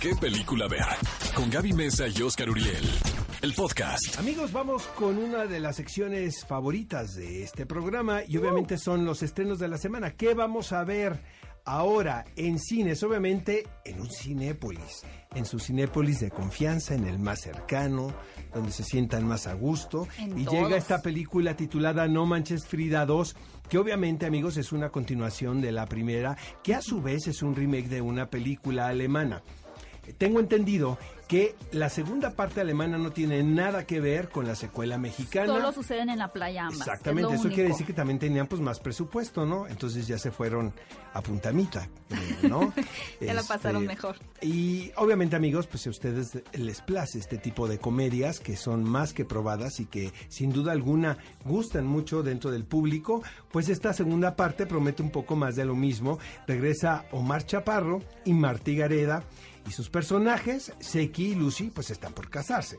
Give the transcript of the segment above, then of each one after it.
qué película ver. Con Gaby Mesa y Oscar Uriel. El podcast. Amigos, vamos con una de las secciones favoritas de este programa y obviamente son los estrenos de la semana. ¿Qué vamos a ver ahora en cines? Obviamente en un Cinépolis, en su Cinépolis de confianza, en el más cercano, donde se sientan más a gusto. En y todos. llega esta película titulada No Manches Frida 2, que obviamente, amigos, es una continuación de la primera, que a su vez es un remake de una película alemana. Tengo entendido que la segunda parte alemana no tiene nada que ver con la secuela mexicana. Solo suceden en la playa ambas. Exactamente, es eso único. quiere decir que también tenían pues más presupuesto, ¿no? Entonces ya se fueron a puntamita, ¿no? Ya la Este, pasaron mejor. Y obviamente amigos, pues si a ustedes les place este tipo de comedias que son más que probadas y que sin duda alguna gustan mucho dentro del público, pues esta segunda parte promete un poco más de lo mismo. Regresa Omar Chaparro y Martí Gareda y sus personajes, Seki y Lucy, pues están por casarse.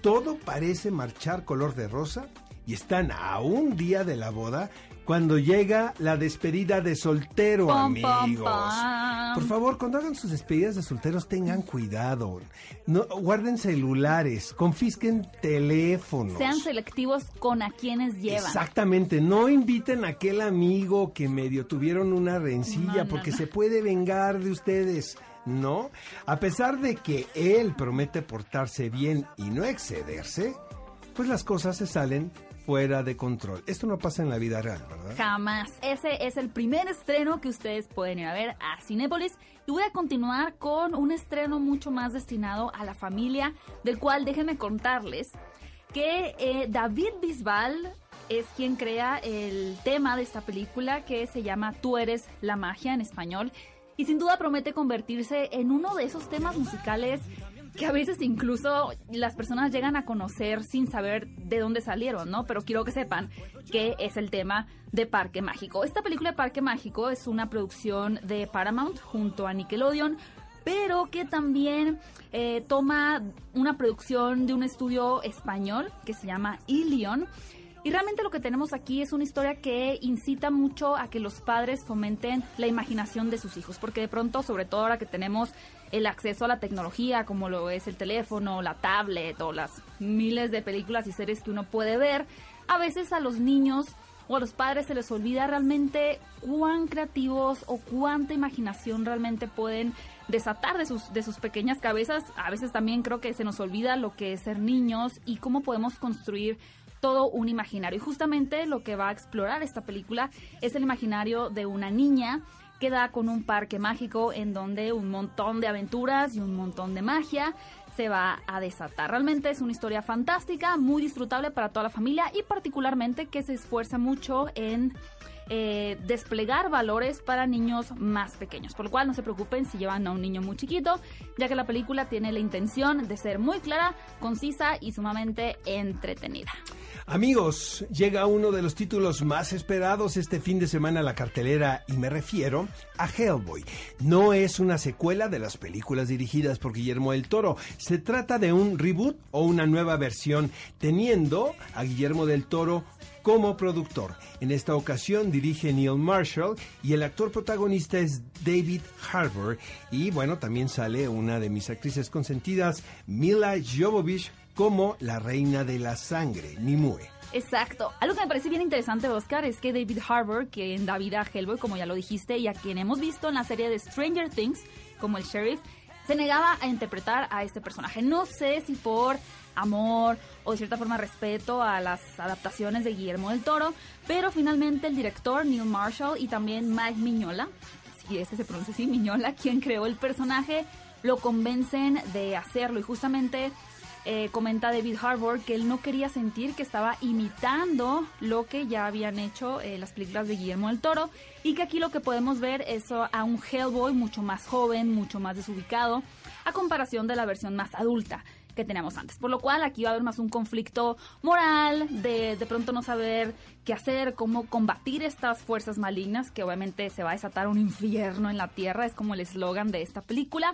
Todo parece marchar color de rosa y están a un día de la boda cuando llega la despedida de soltero, Pom, pom, amigos. Por favor, cuando hagan sus despedidas de solteros, tengan cuidado. No, guarden celulares, confisquen teléfonos. Sean selectivos con a quienes llevan. Exactamente, no inviten a aquel amigo que medio tuvieron una rencilla no, porque no. se puede vengar de ustedes. No, a pesar de que él promete portarse bien y no excederse, pues las cosas se salen fuera de control. Esto no pasa en la vida real, ¿verdad? Jamás. Ese es el primer estreno que ustedes pueden ir a ver a Cinépolis. Y voy a continuar con un estreno mucho más destinado a la familia, del cual déjenme contarles que eh, David Bisbal es quien crea el tema de esta película que se llama Tú eres la magia en español. Y sin duda promete convertirse en uno de esos temas musicales que a veces incluso las personas llegan a conocer sin saber de dónde salieron, ¿no? Pero quiero que sepan que es el tema de Parque Mágico. Esta película de Parque Mágico es una producción de Paramount junto a Nickelodeon, pero que también eh, toma una producción de un estudio español que se llama Ilion. Y realmente lo que tenemos aquí es una historia que incita mucho a que los padres fomenten la imaginación de sus hijos, porque de pronto, sobre todo ahora que tenemos el acceso a la tecnología, como lo es el teléfono, la tablet o las miles de películas y series que uno puede ver, a veces a los niños o a los padres se les olvida realmente cuán creativos o cuánta imaginación realmente pueden desatar de sus, de sus pequeñas cabezas. A veces también creo que se nos olvida lo que es ser niños y cómo podemos construir todo un imaginario. Y justamente lo que va a explorar esta película es el imaginario de una niña que da con un parque mágico en donde un montón de aventuras y un montón de magia se va a desatar. Realmente es una historia fantástica, muy disfrutable para toda la familia y particularmente que se esfuerza mucho en eh, desplegar valores para niños más pequeños. Por lo cual no se preocupen si llevan a un niño muy chiquito, ya que la película tiene la intención de ser muy clara, concisa y sumamente entretenida. Amigos, llega uno de los títulos más esperados este fin de semana a la cartelera y me refiero a Hellboy. No es una secuela de las películas dirigidas por Guillermo del Toro. Se trata de un reboot o una nueva versión teniendo a Guillermo del Toro como productor. En esta ocasión dirige Neil Marshall y el actor protagonista es David Harbour. Y bueno, también sale una de mis actrices consentidas, Mila Jovovich, como la reina de la sangre, Nimue. Exacto. Algo que me parece bien interesante, Oscar, es que David Harbour, que en David a Hellboy, como ya lo dijiste, y a quien hemos visto en la serie de Stranger Things, como el sheriff, se negaba a interpretar a este personaje. No sé si por amor o de cierta forma respeto a las adaptaciones de Guillermo del Toro, pero finalmente el director Neil Marshall y también Mike Miñola, si es se pronuncia así, Miñola, quien creó el personaje, lo convencen de hacerlo y justamente eh, comenta David Harbour que él no quería sentir que estaba imitando lo que ya habían hecho eh, las películas de Guillermo del Toro y que aquí lo que podemos ver es a un Hellboy mucho más joven, mucho más desubicado, a comparación de la versión más adulta que teníamos antes. Por lo cual aquí va a haber más un conflicto moral, de de pronto no saber qué hacer, cómo combatir estas fuerzas malignas, que obviamente se va a desatar un infierno en la tierra, es como el eslogan de esta película.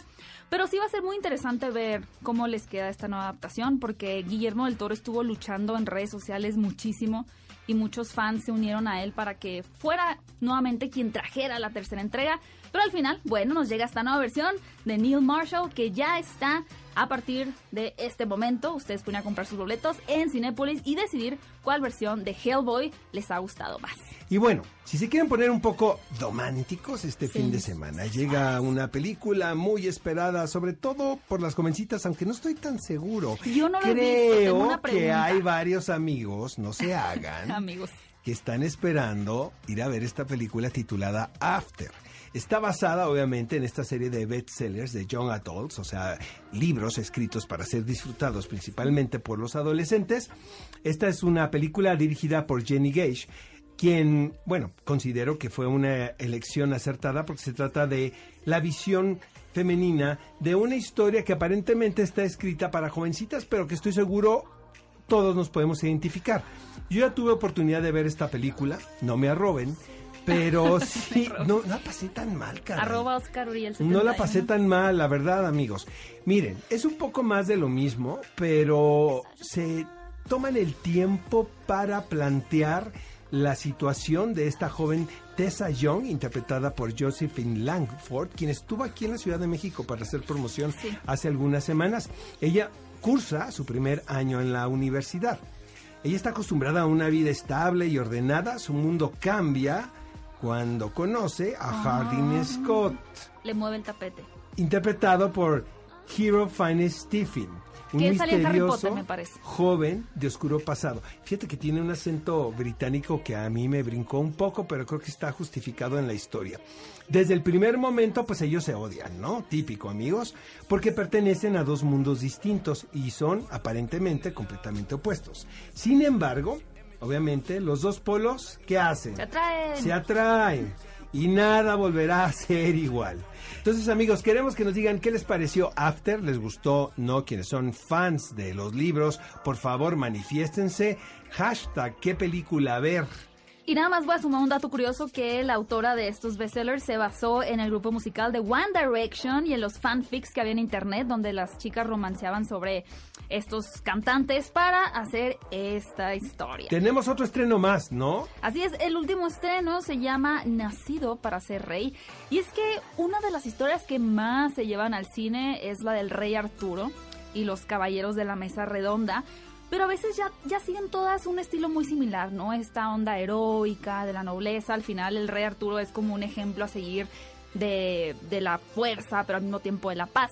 Pero sí va a ser muy interesante ver cómo les queda esta nueva adaptación, porque Guillermo del Toro estuvo luchando en redes sociales muchísimo y muchos fans se unieron a él para que fuera nuevamente quien trajera la tercera entrega. Pero al final, bueno, nos llega esta nueva versión de Neil Marshall que ya está a partir de este momento. Ustedes pueden comprar sus boletos en Cinépolis y decidir cuál versión de Hellboy les ha gustado más. Y bueno, si se quieren poner un poco dománticos este Sí. fin de semana, llega una película muy esperada, sobre todo por las jovencitas, aunque no estoy tan seguro. Yo no lo he visto, Creo una que hay varios amigos, no se hagan, Amigos. que están esperando ir a ver esta película titulada After. Está basada obviamente en esta serie de bestsellers de Young Adults, o sea, libros escritos para ser disfrutados principalmente por los adolescentes. Esta es una película dirigida por Jenny Gage, quien, bueno, considero que fue una elección acertada porque se trata de la visión femenina de una historia que aparentemente está escrita para jovencitas, pero que estoy seguro todos nos podemos identificar. Yo ya tuve oportunidad de ver esta película, no me arroben, pero sí, no, no la pasé tan mal, caray. Arroba Oscar Uriel No la 71. pasé tan mal, la verdad, amigos. Miren, es un poco más de lo mismo, pero se toman el tiempo para plantear la situación de esta joven Tessa Young, interpretada por Josephine Langford, quien estuvo aquí en la Ciudad de México para hacer promoción Sí. hace algunas semanas. Ella cursa su primer año en la universidad. Ella está acostumbrada a una vida estable y ordenada. Su mundo cambia cuando conoce a Hardin Ah. Scott, Le mueve el tapete. interpretado por Hero Finest Stephen. Un misterioso Potter, me parece. joven de oscuro pasado. Fíjate que tiene un acento británico que a mí me brincó un poco, pero creo que está justificado en la historia. Desde el primer momento, pues ellos se odian, ¿no? Típico, amigos, porque pertenecen a dos mundos distintos y son aparentemente completamente opuestos. Sin embargo, obviamente, los dos polos, ¿qué hacen? Se atraen. Se atraen y nada volverá a ser igual. Entonces, amigos, queremos que nos digan qué les pareció After, les gustó, no, quienes son fans de los libros, por favor, manifiéstense. Hashtag, qué película ver. Y nada más voy a sumar un dato curioso que la autora de estos bestsellers se basó en el grupo musical de One Direction y en los fanfics que había en internet donde las chicas romanceaban sobre estos cantantes para hacer esta historia. Tenemos otro estreno más, ¿no? Así es, el último estreno se llama Nacido para ser rey. Y es que una de las historias que más se llevan al cine es la del rey Arturo y los caballeros de la mesa redonda. Pero a veces ya, ya siguen todas un estilo muy similar, ¿no? Esta onda heroica de la nobleza. Al final el rey Arturo es como un ejemplo a seguir de, de la fuerza, pero al mismo tiempo de la paz.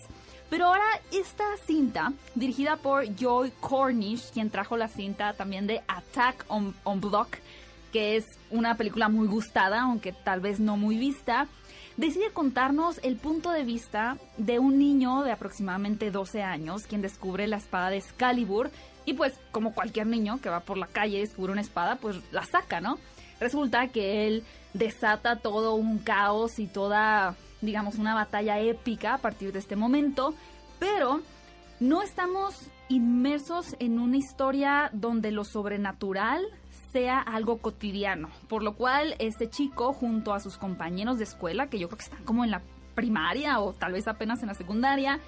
Pero ahora esta cinta, dirigida por Joy Cornish, quien trajo la cinta también de Attack on, on Block, que es una película muy gustada, aunque tal vez no muy vista, decide contarnos el punto de vista de un niño de aproximadamente 12 años, quien descubre la espada de Excalibur, y pues como cualquier niño que va por la calle y descubre una espada, pues la saca, ¿no? Resulta que él desata todo un caos y toda, digamos, una batalla épica a partir de este momento, pero no estamos inmersos en una historia donde lo sobrenatural sea algo cotidiano, por lo cual este chico junto a sus compañeros de escuela, que yo creo que están como en la primaria o tal vez apenas en la secundaria,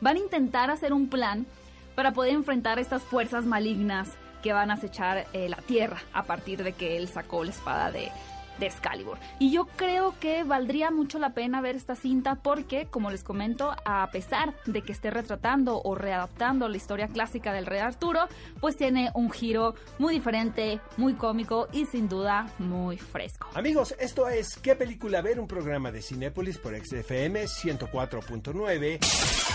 van a intentar hacer un plan para poder enfrentar estas fuerzas malignas que van a acechar eh, la tierra a partir de que él sacó la espada de, de Excalibur. Y yo creo que valdría mucho la pena ver esta cinta porque, como les comento, a pesar de que esté retratando o readaptando la historia clásica del rey Arturo, pues tiene un giro muy diferente, muy cómico y sin duda muy fresco. Amigos, esto es ¿Qué película ver? Un programa de Cinépolis por XFM 104.9.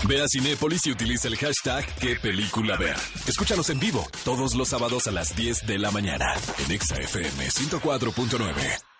Ve a Cinépolis y utiliza el hashtag qué película ver. Escúchanos en vivo todos los sábados a las 10 de la mañana en Exa FM 104.9.